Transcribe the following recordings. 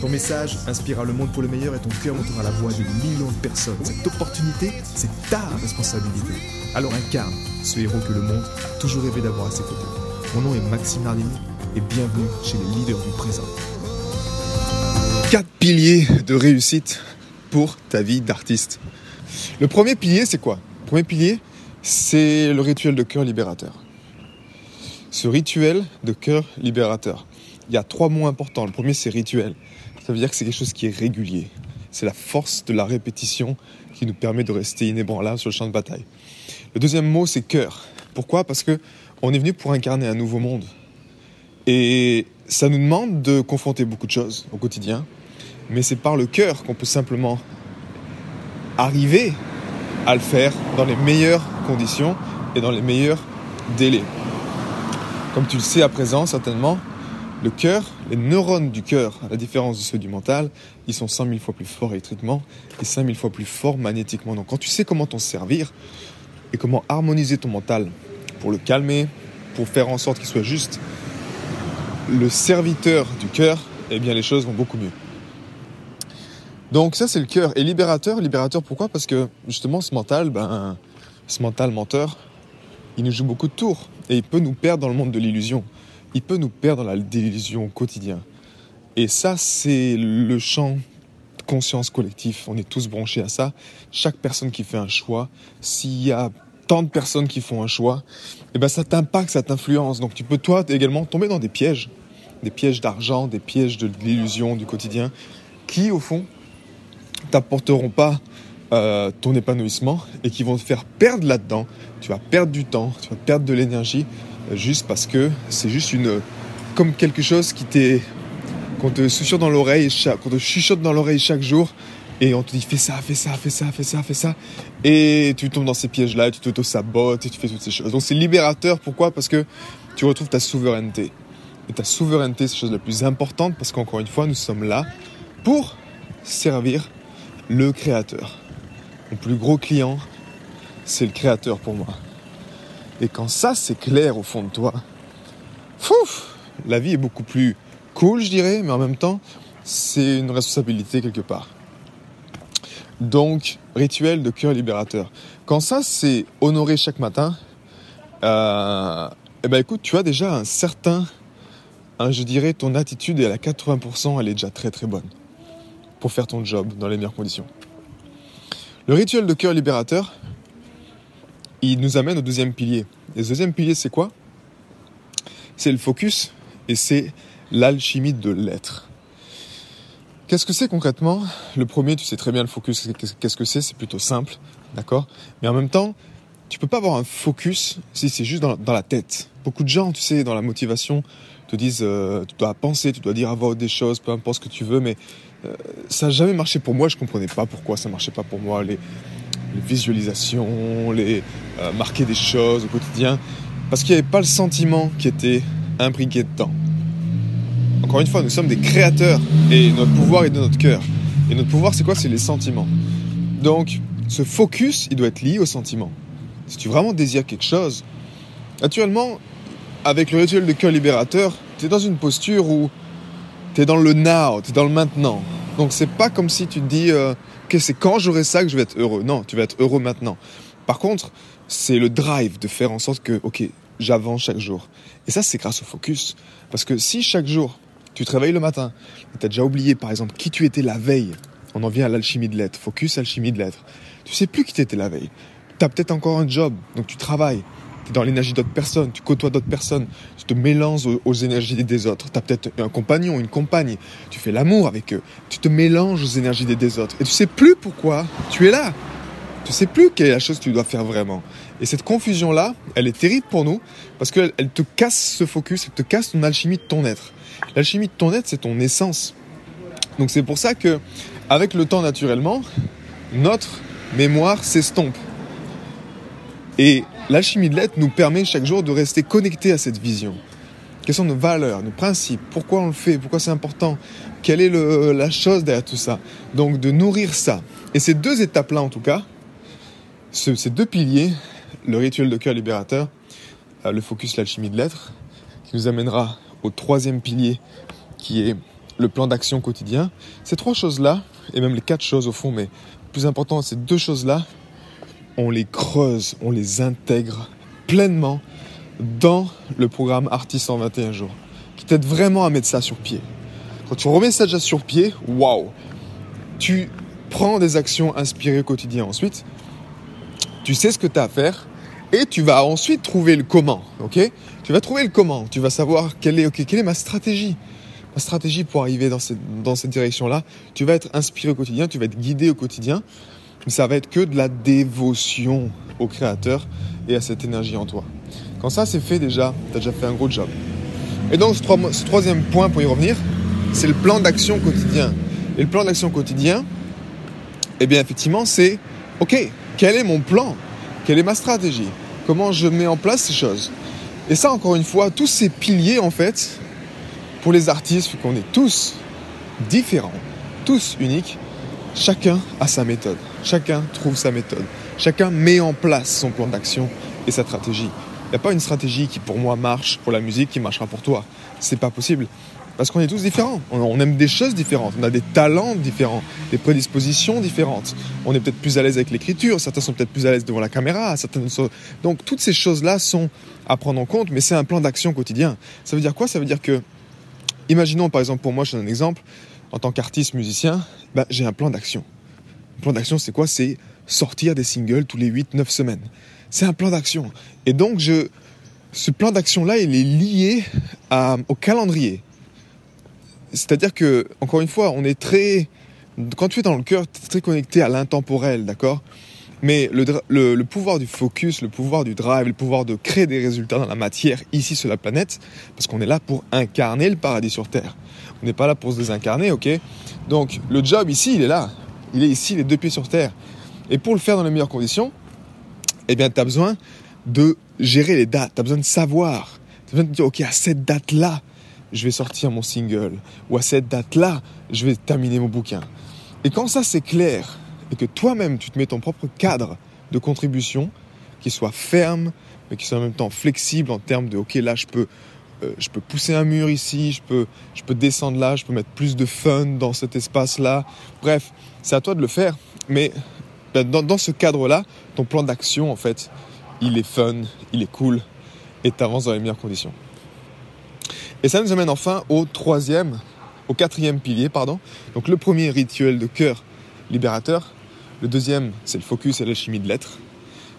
Ton message inspirera le monde pour le meilleur et ton cœur montera la voix de millions de personnes. Cette opportunité, c'est ta responsabilité. Alors incarne ce héros que le monde a toujours rêvé d'avoir à ses côtés. Mon nom est Maxime Nardini et bienvenue chez les leaders du présent. Quatre piliers de réussite pour ta vie d'artiste. Le premier pilier, c'est quoi? Le premier pilier, c'est le rituel de cœur libérateur. Ce rituel de cœur libérateur, il y a trois mots importants. Le premier, c'est rituel. Ça veut dire que c'est quelque chose qui est régulier. C'est la force de la répétition qui nous permet de rester inébranlable sur le champ de bataille. Le deuxième mot, c'est cœur. Pourquoi? Parce que on est venu pour incarner un nouveau monde. Et ça nous demande de confronter beaucoup de choses au quotidien. Mais c'est par le cœur qu'on peut simplement arriver à le faire dans les meilleures conditions et dans les meilleurs délais. Comme tu le sais à présent, certainement, le cœur, les neurones du cœur, à la différence de ceux du mental, ils sont 5000 fois plus forts électriquement et 5000 fois plus forts magnétiquement. Donc quand tu sais comment t'en servir et comment harmoniser ton mental pour le calmer, pour faire en sorte qu'il soit juste le serviteur du cœur, eh bien les choses vont beaucoup mieux. Donc ça c'est le cœur. Et libérateur, libérateur pourquoi? Parce que justement ce mental, ben, ce mental menteur, il nous joue beaucoup de tours et il peut nous perdre dans le monde de l'illusion il peut nous perdre la désillusion au quotidien. Et ça, c'est le champ de conscience collectif. On est tous branchés à ça. Chaque personne qui fait un choix, s'il y a tant de personnes qui font un choix, eh ben ça t'impacte, ça t'influence. Donc tu peux toi également tomber dans des pièges, des pièges d'argent, des pièges de l'illusion du quotidien, qui au fond t'apporteront pas euh, ton épanouissement et qui vont te faire perdre là-dedans. Tu vas perdre du temps, tu vas perdre de l'énergie juste parce que c'est juste une comme quelque chose qui t'est qu'on te susurre dans l'oreille qu'on te chuchote dans l'oreille chaque jour et on te dit fais ça, fais ça, fais ça, fais ça, fais ça et tu tombes dans ces pièges là, tu t'auto-sabotes et tu fais toutes ces choses. Donc c'est libérateur pourquoi? Parce que tu retrouves ta souveraineté. Et ta souveraineté, c'est la chose la plus importante parce qu'encore une fois, nous sommes là pour servir le créateur. Mon plus gros client, c'est le créateur pour moi. Et quand ça, c'est clair au fond de toi, fouf, la vie est beaucoup plus cool, je dirais, mais en même temps, c'est une responsabilité quelque part. Donc, rituel de cœur libérateur. Quand ça, c'est honoré chaque matin, euh, eh ben écoute, tu as déjà un certain, je dirais, ton attitude est à 80%, elle est déjà très très bonne pour faire ton job dans les meilleures conditions. Le rituel de cœur libérateur, il nous amène au deuxième pilier. Et ce deuxième pilier, c'est quoi? C'est le focus et c'est l'alchimie de l'être. Qu'est-ce que c'est concrètement? Le premier, tu sais très bien le focus, qu'est-ce que c'est? C'est plutôt simple, d'accord? Mais en même temps, tu peux pas avoir un focus si c'est juste dans, la tête. Beaucoup de gens, tu sais, dans la motivation, te disent euh, tu dois penser, tu dois dire à voix des choses, peu importe ce que tu veux, mais euh, ça n'a jamais marché pour moi. Je comprenais pas pourquoi ça marchait pas pour moi. Les visualisations, les euh, marquer des choses au quotidien, parce qu'il n'y avait pas le sentiment qui était imbriqué dedans. Encore une fois, nous sommes des créateurs et notre pouvoir est de notre cœur. Et notre pouvoir, c'est quoi? C'est les sentiments. Donc, ce focus, il doit être lié aux sentiments. Si tu vraiment désires quelque chose, naturellement, avec le rituel de cœur libérateur, tu es dans une posture où tu es dans le now, tu es dans le maintenant. Donc, c'est pas comme si tu te dis, euh, ok, c'est quand j'aurai ça que je vais être heureux. Non, tu vas être heureux maintenant. Par contre, c'est le drive de faire en sorte que, ok, j'avance chaque jour. Et ça, c'est grâce au focus. Parce que si chaque jour, tu te réveilles le matin, et tu as déjà oublié, par exemple, qui tu étais la veille, on en vient à l'alchimie de l'être, focus, alchimie de l'être. Tu sais plus qui tu étais la veille. Tu as peut-être encore un job, donc tu travailles. Tu es dans l'énergie d'autres personnes, tu côtoies d'autres personnes, tu te mélanges aux, énergies des autres. Tu as peut-être un compagnon, une compagne, tu fais l'amour avec eux, tu te mélanges aux énergies des autres. Et tu sais plus pourquoi tu es là. Tu sais plus quelle est la chose que tu dois faire vraiment. Et cette confusion-là, elle est terrible pour nous parce qu'elle elle te casse ce focus, elle te casse ton alchimie de ton être. L'alchimie de ton être, c'est ton essence. Donc c'est pour ça que avec le temps naturellement, notre mémoire s'estompe. Et l'alchimie de l'être nous permet chaque jour de rester connecté à cette vision. Quelles sont nos valeurs, nos principes, pourquoi on le fait, pourquoi c'est important, quelle est la chose derrière tout ça. Donc de nourrir ça. Et ces deux étapes-là en tout cas, ces deux piliers, le rituel de cœur libérateur, euh, le focus, l'alchimie de l'être, qui nous amènera au troisième pilier qui est le plan d'action quotidien. Ces trois choses-là, et même les quatre choses au fond, mais plus important, ces deux choses-là, on les creuse, on les intègre pleinement dans le programme Artist en 21 jours, qui t'aide vraiment à mettre ça sur pied. Quand tu remets ça déjà sur pied, waouh! Tu prends des actions inspirées au quotidien ensuite, tu sais ce que tu as à faire, et tu vas ensuite trouver le comment, ok? Tu vas trouver le comment, tu vas savoir quelle est, quelle est ma stratégie. Ma stratégie pour arriver dans cette, dans cette direction-là. Tu vas être inspiré au quotidien, tu vas être guidé au quotidien, mais ça va être que de la dévotion au Créateur et à cette énergie en toi. Quand ça c'est fait déjà, tu as déjà fait un gros job. Et donc ce, troisième point pour y revenir, c'est le plan d'action quotidien. Et le plan d'action quotidien, eh bien effectivement c'est, ok, quel est mon plan? Quelle est ma stratégie? Comment je mets en place ces choses? Et ça encore une fois, tous ces piliers en fait, pour les artistes, qu'on est tous différents, tous uniques, chacun a sa méthode. Chacun trouve sa méthode. Chacun met en place son plan d'action et sa stratégie. Il n'y a pas une stratégie qui pour moi marche pour la musique qui marchera pour toi. C'est pas possible. Parce qu'on est tous différents. On aime des choses différentes. On a des talents différents, des prédispositions différentes. On est peut-être plus à l'aise avec l'écriture. Certains sont peut-être plus à l'aise devant la caméra. Donc toutes ces choses-là sont à prendre en compte, mais c'est un plan d'action quotidien. Ça veut dire quoi? Ça veut dire que Imaginons par exemple pour moi, je donne un exemple, en tant qu'artiste musicien, bah, j'ai un plan d'action. Un plan d'action, c'est quoi? C'est sortir des singles tous les 8-9 semaines. C'est un plan d'action. Et donc, je, ce plan d'action-là, il est lié au calendrier. C'est-à-dire que, encore une fois, on est très. Quand tu es dans le cœur, tu es très connecté à l'intemporel, d'accord? Mais le, pouvoir du focus, le pouvoir du drive, le pouvoir de créer des résultats dans la matière ici sur la planète, parce qu'on est là pour incarner le paradis sur Terre. On n'est pas là pour se désincarner, ok? Donc le job ici, il est là. Il est ici, les deux pieds sur Terre. Et pour le faire dans les meilleures conditions, eh bien, tu as besoin de gérer les dates. Tu as besoin de savoir. Tu as besoin de dire, ok, à cette date-là, je vais sortir mon single. Ou à cette date-là, je vais terminer mon bouquin. Et quand ça, c'est clair, et que toi-même tu te mets ton propre cadre de contribution qui soit ferme mais qui soit en même temps flexible en termes de ok là je peux euh, je peux pousser un mur ici je peux je peux descendre là je peux mettre plus de fun dans cet espace là bref c'est à toi de le faire. Mais ben, dans, ce cadre là ton plan d'action en fait il est fun il est cool et tu avances dans les meilleures conditions. Et ça nous amène enfin au troisième au quatrième pilier pardon. Donc le premier rituel de cœur libérateur. Le deuxième, c'est le focus et l'alchimie de l'être,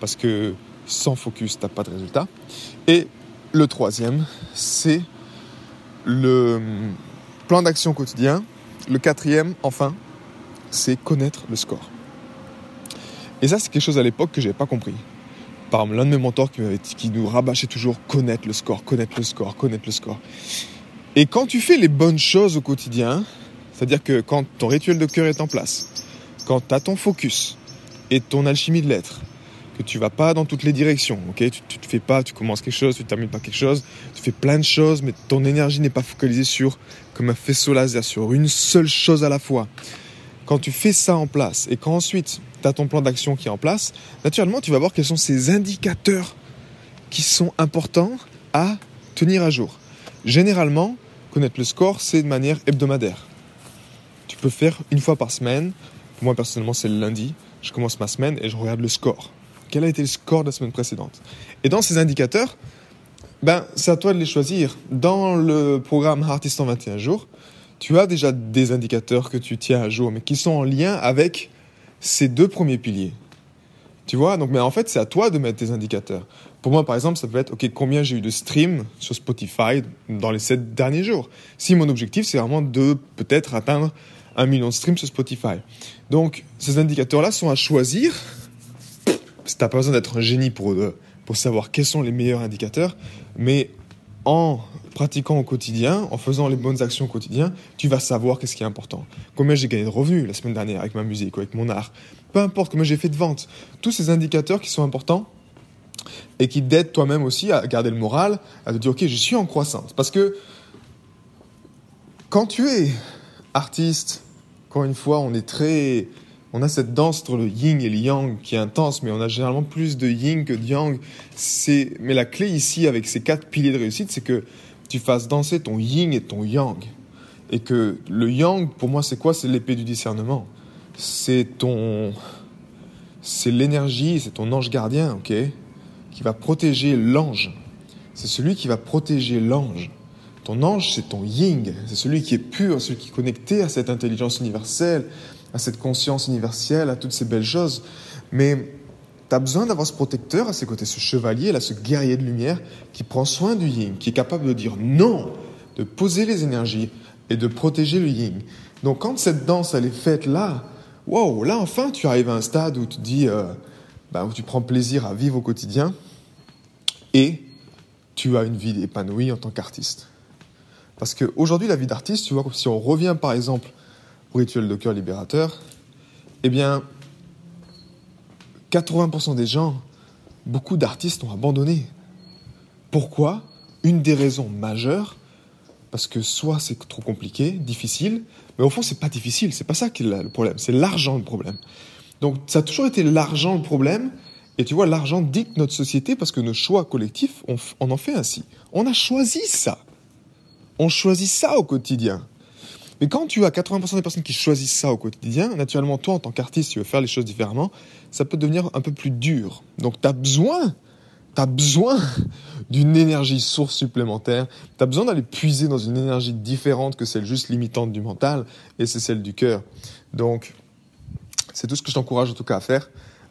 parce que sans focus, tu n'as pas de résultat. Et le troisième, c'est le plan d'action quotidien. Le quatrième, enfin, c'est connaître le score. Et ça, c'est quelque chose à l'époque que je n'avais pas compris. Par l'un de mes mentors qui, qui nous rabâchait toujours connaître le score, connaître le score, connaître le score. Et quand tu fais les bonnes choses au quotidien, c'est-à-dire que quand ton rituel de cœur est en place, quand tu as ton focus et ton alchimie de l'être, que tu vas pas dans toutes les directions, ok? Tu, tu te fais pas, tu commences quelque chose, tu termines pas quelque chose, tu fais plein de choses, mais ton énergie n'est pas focalisée sur, comme un faisceau laser, sur une seule chose à la fois. Quand tu fais ça en place et quand ensuite tu as ton plan d'action qui est en place, naturellement tu vas voir quels sont ces indicateurs qui sont importants à tenir à jour. Généralement, connaître le score, c'est de manière hebdomadaire. Tu peux faire une fois par semaine, moi, personnellement, c'est le lundi. Je commence ma semaine et je regarde le score. Quel a été le score de la semaine précédente Et dans ces indicateurs, ben, c'est à toi de les choisir. Dans le programme Artist en 21 jours, tu as déjà des indicateurs que tu tiens à jour, mais qui sont en lien avec ces deux premiers piliers. Tu vois Donc, mais en fait, c'est à toi de mettre tes indicateurs. Pour moi, par exemple, ça peut être, OK, combien j'ai eu de streams sur Spotify dans les sept derniers jours Si mon objectif, c'est vraiment de peut-être atteindre un million de streams sur Spotify. Donc, ces indicateurs-là sont à choisir. Tu n'as pas besoin d'être un génie pour, euh, pour savoir quels sont les meilleurs indicateurs, mais en pratiquant au quotidien, en faisant les bonnes actions au quotidien, tu vas savoir qu'est-ce qui est important. Combien j'ai gagné de revenus la semaine dernière avec ma musique ou avec mon art. Peu importe combien j'ai fait de ventes. Tous ces indicateurs qui sont importants et qui t'aident toi-même aussi à garder le moral, à te dire, ok, je suis en croissance. Parce que quand tu es artiste, encore une fois, on est très on a cette danse entre le yin et le yang qui est intense, mais on a généralement plus de yin que de yang. C'est, mais la clé ici avec ces quatre piliers de réussite, c'est que tu fasses danser ton yin et ton yang. Et que le yang, pour moi, c'est quoi? C'est l'épée du discernement. C'est ton, c'est l'énergie, c'est ton ange gardien, ok, qui va protéger l'ange. C'est celui qui va protéger l'ange. Ton ange, c'est ton yin, c'est celui qui est pur, celui qui est connecté à cette intelligence universelle, à cette conscience universelle, à toutes ces belles choses. Mais tu as besoin d'avoir ce protecteur à ses côtés, ce chevalier, là, ce guerrier de lumière qui prend soin du yin, qui est capable de dire non, de poser les énergies et de protéger le yin. Donc quand cette danse, elle est faite là, wow, là enfin tu arrives à un stade où tu dis, euh, bah, où tu prends plaisir à vivre au quotidien et tu as une vie épanouie en tant qu'artiste. Parce qu'aujourd'hui, la vie d'artiste, tu vois, si on revient par exemple rituel de cœur libérateur, eh bien, 80% des gens, beaucoup d'artistes ont abandonné. Pourquoi? Une des raisons majeures, parce que soit c'est trop compliqué, difficile, mais au fond c'est pas difficile, c'est pas ça qui est le problème, c'est l'argent le problème. Donc ça a toujours été l'argent le problème, et tu vois, l'argent dicte notre société parce que nos choix collectifs, on, on en fait ainsi. On a choisi ça. On choisit ça au quotidien. Mais quand tu as 80% des personnes qui choisissent ça au quotidien, naturellement, toi, en tant qu'artiste, tu veux faire les choses différemment, ça peut devenir un peu plus dur. Donc, tu as besoin, tu as besoin d'une énergie source supplémentaire. Tu as besoin d'aller puiser dans une énergie différente que celle juste limitante du mental, et c'est celle du cœur. Donc, c'est tout ce que je t'encourage en tout cas à faire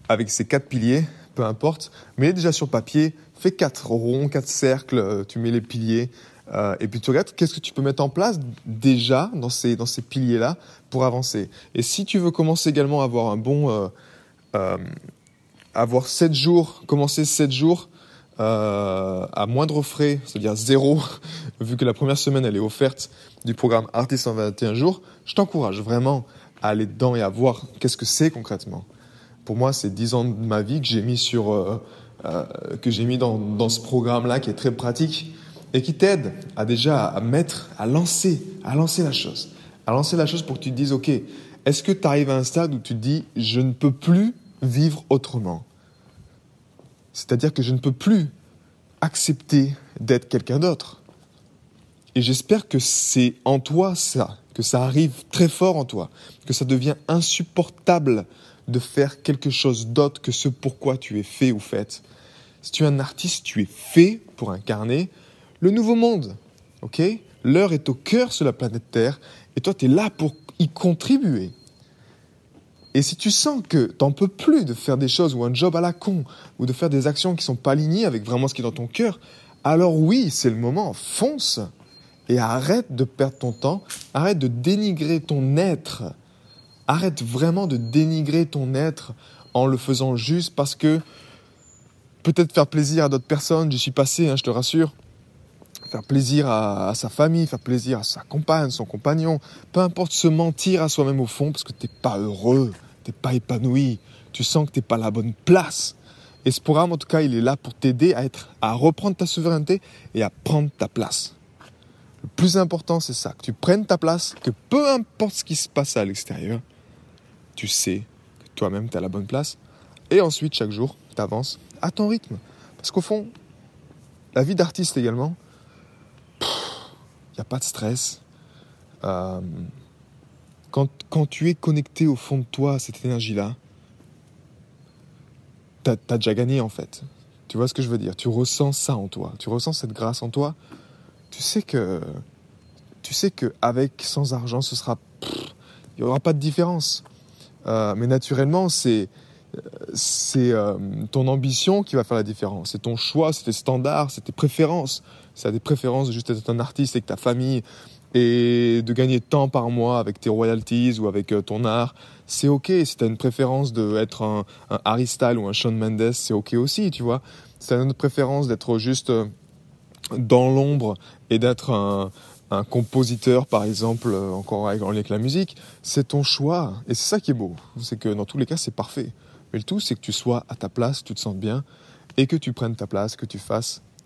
avec ces quatre piliers, peu importe. Mets déjà sur papier, fais quatre ronds, quatre cercles, euh, tu mets les piliers, euh, et puis tu regardes qu'est-ce que tu peux mettre en place déjà dans ces, dans ces piliers-là pour avancer? Et si tu veux commencer également à avoir un bon... Euh, euh, avoir 7 jours, commencer 7 jours euh, à moindre frais, c'est-à-dire zéro, vu que la première semaine elle est offerte du programme Artist en 21 jours, je t'encourage vraiment à aller dedans et à voir qu'est-ce que c'est concrètement. Pour moi, c'est 10 ans de ma vie que j'ai mis sur... Euh, que j'ai mis dans, dans ce programme-là qui est très pratique et qui t'aide à déjà à mettre, à lancer, à lancer la chose. À lancer la chose pour que tu te dises, OK, est-ce que tu arrives à un stade où tu te dis, je ne peux plus vivre autrement? C'est-à-dire que je ne peux plus accepter d'être quelqu'un d'autre. Et j'espère que c'est en toi ça, que ça arrive très fort en toi, que ça devient insupportable de faire quelque chose d'autre que ce pourquoi tu es fait ou faite. Si tu es un artiste, tu es fait pour incarner le nouveau monde. Ok? L'heure est au cœur sur la planète Terre et toi, tu es là pour y contribuer. Et si tu sens que t'en peux plus de faire des choses ou un job à la con ou de faire des actions qui sont pas alignées avec vraiment ce qui est dans ton cœur, alors oui, c'est le moment, fonce et arrête de perdre ton temps, arrête de dénigrer ton être, arrête vraiment de dénigrer ton être en le faisant juste parce que peut-être faire plaisir à d'autres personnes, j'y suis passé, hein, je te rassure, faire plaisir à, sa famille, faire plaisir à sa compagne, son compagnon, peu importe se mentir à soi-même au fond parce que t'es pas heureux, t'es pas épanoui, tu sens que t'es pas à la bonne place. Et ce programme, en tout cas, il est là pour t'aider à être, à reprendre ta souveraineté et à prendre ta place. Le plus important, c'est ça, que tu prennes ta place, que peu importe ce qui se passe à l'extérieur, tu sais que toi-même, tu à la bonne place. Et ensuite, chaque jour, tu avances à ton rythme. Parce qu'au fond, la vie d'artiste également, n'y a pas de stress. Euh, quand, quand, tu es connecté au fond de toi à cette énergie-là, tu as, déjà gagné en fait. Tu vois ce que je veux dire? Tu ressens ça en toi. Tu ressens cette grâce en toi. Tu sais que tu sais que avec sans argent, ce sera il n'y aura pas de différence. Euh, mais naturellement, c'est c'est euh, ton ambition qui va faire la différence. C'est ton choix, c'est tes standards, c'est tes préférences. C'est des préférences de juste être un artiste avec ta famille et de gagner tant par mois avec tes royalties ou avec euh, ton art. C'est ok. Si tu as une préférence d'être un, un Harry Styles ou un Shawn Mendes, c'est ok aussi, tu vois. Si tu as une préférence d'être juste euh, dans l'ombre et d'être un, compositeur, par exemple, euh, encore en lien avec la musique, c'est ton choix. Et c'est ça qui est beau. C'est que dans tous les cas, c'est parfait. Mais le tout, c'est que tu sois à ta place, tu te sentes bien, et que tu prennes ta place, que tu fasses